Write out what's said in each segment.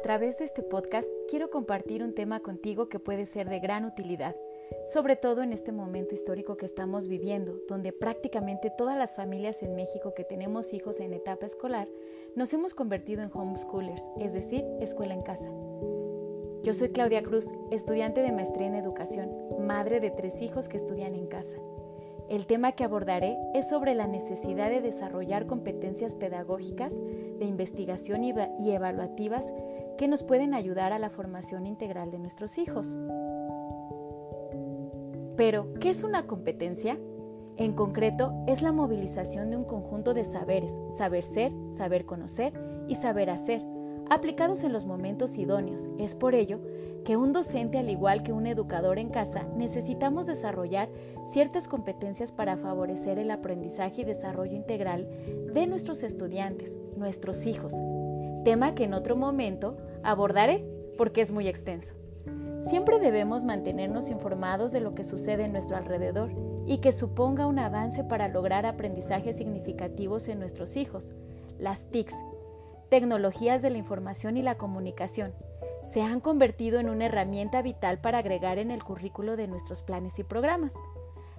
través de este podcast quiero compartir un tema contigo que puede ser de gran utilidad, sobre todo en este momento histórico que estamos viviendo, donde prácticamente todas las familias en México que tenemos hijos en etapa escolar nos hemos convertido en homeschoolers, es decir, escuela en casa. Yo soy Claudia Cruz, estudiante de maestría en educación, madre de tres hijos que estudian en casa. El tema que abordaré es sobre la necesidad de desarrollar competencias pedagógicas, de investigación y evaluativas que nos pueden ayudar a la formación integral de nuestros hijos. Pero, ¿qué es una competencia? En concreto, es la movilización de un conjunto de saberes, saber ser, saber conocer y saber hacer, aplicados en los momentos idóneos. Es por ello que un docente, al igual que un educador en casa, necesitamos desarrollar ciertas competencias para favorecer el aprendizaje y desarrollo integral de nuestros estudiantes, nuestros hijos, tema que en otro momento abordaré porque es muy extenso. Siempre debemos mantenernos informados de lo que sucede en nuestro alrededor y que suponga un avance para lograr aprendizajes significativos en nuestros hijos. Las TICs, tecnologías de la información y la comunicación, se han convertido en una herramienta vital para agregar en el currículo de nuestros planes y programas.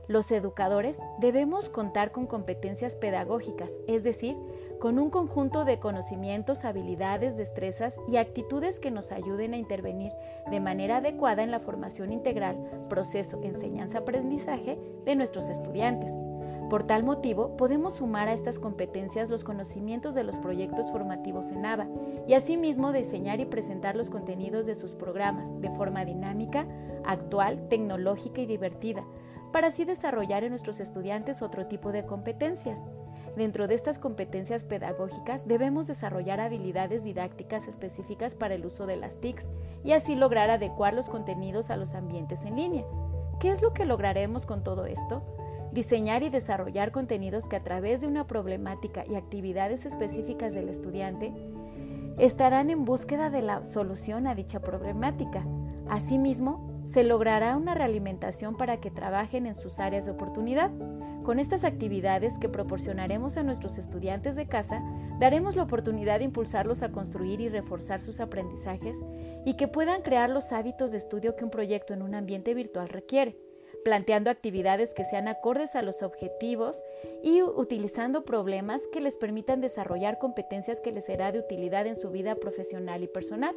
Los educadores debemos contar con competencias pedagógicas, es decir, con un conjunto de conocimientos, habilidades, destrezas y actitudes que nos ayuden a intervenir de manera adecuada en la formación integral, proceso, enseñanza-aprendizaje de nuestros estudiantes. Por tal motivo, podemos sumar a estas competencias los conocimientos de los proyectos formativos en ABA y asimismo diseñar y presentar los contenidos de sus programas de forma dinámica, actual, tecnológica y divertida, para así desarrollar en nuestros estudiantes otro tipo de competencias. Dentro de estas competencias pedagógicas debemos desarrollar habilidades didácticas específicas para el uso de las TICs y así lograr adecuar los contenidos a los ambientes en línea. ¿Qué es lo que lograremos con todo esto? Diseñar y desarrollar contenidos que a través de una problemática y actividades específicas del estudiante estarán en búsqueda de la solución a dicha problemática. Asimismo, se logrará una realimentación para que trabajen en sus áreas de oportunidad. Con estas actividades que proporcionaremos a nuestros estudiantes de casa, daremos la oportunidad de impulsarlos a construir y reforzar sus aprendizajes y que puedan crear los hábitos de estudio que un proyecto en un ambiente virtual requiere planteando actividades que sean acordes a los objetivos y utilizando problemas que les permitan desarrollar competencias que les será de utilidad en su vida profesional y personal.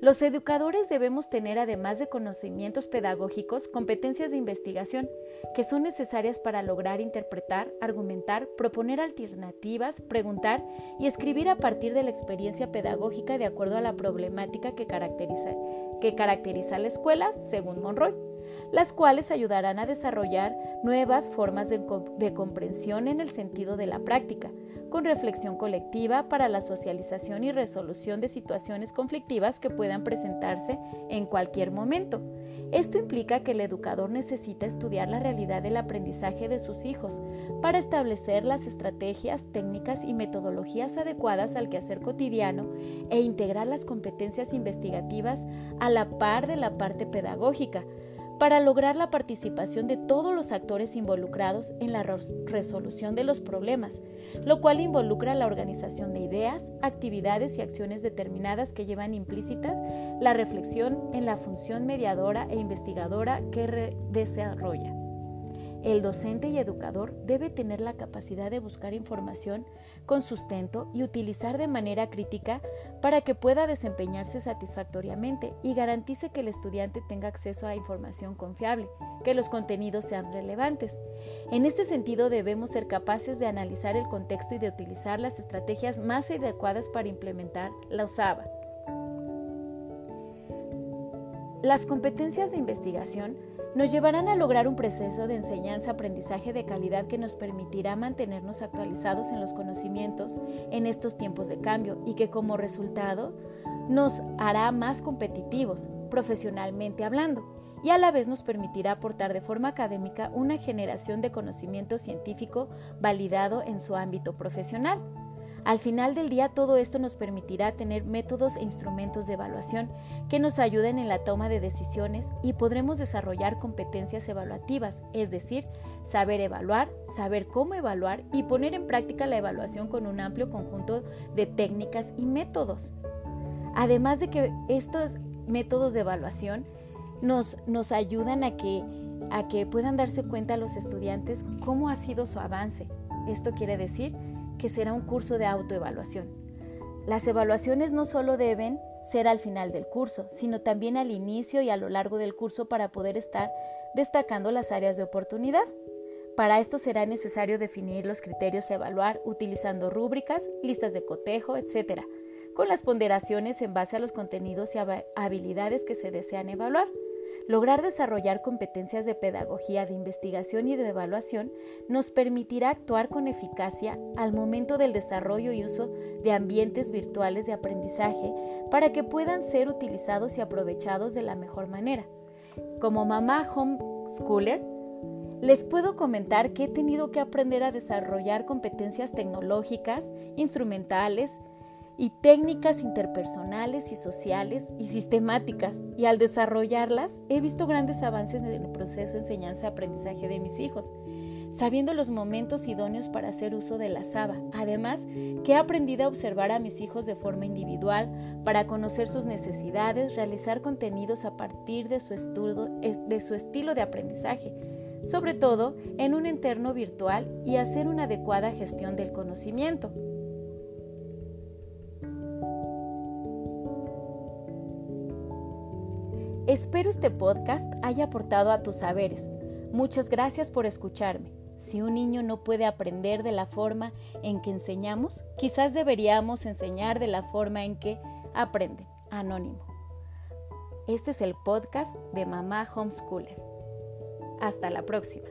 Los educadores debemos tener, además de conocimientos pedagógicos, competencias de investigación que son necesarias para lograr interpretar, argumentar, proponer alternativas, preguntar y escribir a partir de la experiencia pedagógica de acuerdo a la problemática que caracteriza, que caracteriza a la escuela, según Monroy las cuales ayudarán a desarrollar nuevas formas de, comprensión en el sentido de la práctica, con reflexión colectiva para la socialización y resolución de situaciones conflictivas que puedan presentarse en cualquier momento. Esto implica que el educador necesita estudiar la realidad del aprendizaje de sus hijos para establecer las estrategias, técnicas y metodologías adecuadas al quehacer cotidiano e integrar las competencias investigativas a la par de la parte pedagógica, para lograr la participación de todos los actores involucrados en la resolución de los problemas, lo cual involucra la organización de ideas, actividades y acciones determinadas que llevan implícitas la reflexión en la función mediadora e investigadora que desarrolla. El docente y educador debe tener la capacidad de buscar información con sustento y utilizar de manera crítica para que pueda desempeñarse satisfactoriamente y garantice que el estudiante tenga acceso a información confiable, que los contenidos sean relevantes. En este sentido debemos ser capaces de analizar el contexto y de utilizar las estrategias más adecuadas para implementar la USABA. Las competencias de investigación nos llevarán a lograr un proceso de enseñanza-aprendizaje de calidad que nos permitirá mantenernos actualizados en los conocimientos en estos tiempos de cambio y que como resultado nos hará más competitivos, profesionalmente hablando, y a la vez nos permitirá aportar de forma académica una generación de conocimiento científico validado en su ámbito profesional. Al final del día todo esto nos permitirá tener métodos e instrumentos de evaluación que nos ayuden en la toma de decisiones y podremos desarrollar competencias evaluativas, es decir, saber evaluar, saber cómo evaluar y poner en práctica la evaluación con un amplio conjunto de técnicas y métodos. Además de que estos métodos de evaluación nos, nos ayudan a que, a que puedan darse cuenta los estudiantes cómo ha sido su avance. Esto quiere decir que será un curso de autoevaluación. Las evaluaciones no solo deben ser al final del curso, sino también al inicio y a lo largo del curso para poder estar destacando las áreas de oportunidad. Para esto será necesario definir los criterios a evaluar utilizando rúbricas, listas de cotejo, etc., con las ponderaciones en base a los contenidos y habilidades que se desean evaluar. Lograr desarrollar competencias de pedagogía, de investigación y de evaluación nos permitirá actuar con eficacia al momento del desarrollo y uso de ambientes virtuales de aprendizaje para que puedan ser utilizados y aprovechados de la mejor manera. Como mamá homeschooler, les puedo comentar que he tenido que aprender a desarrollar competencias tecnológicas, instrumentales y técnicas interpersonales y sociales y sistemáticas, y al desarrollarlas he visto grandes avances en el proceso de enseñanza-aprendizaje de mis hijos, sabiendo los momentos idóneos para hacer uso de la SABA. Además, que he aprendido a observar a mis hijos de forma individual para conocer sus necesidades, realizar contenidos a partir de su, de su estilo de aprendizaje sobre todo en un entorno virtual y hacer una adecuada gestión del conocimiento. Espero este podcast haya aportado a tus saberes. Muchas gracias por escucharme. Si un niño no puede aprender de la forma en que enseñamos, quizás deberíamos enseñar de la forma en que aprende. Anónimo. Este es el podcast de Mamá Homeschooler. Hasta la próxima.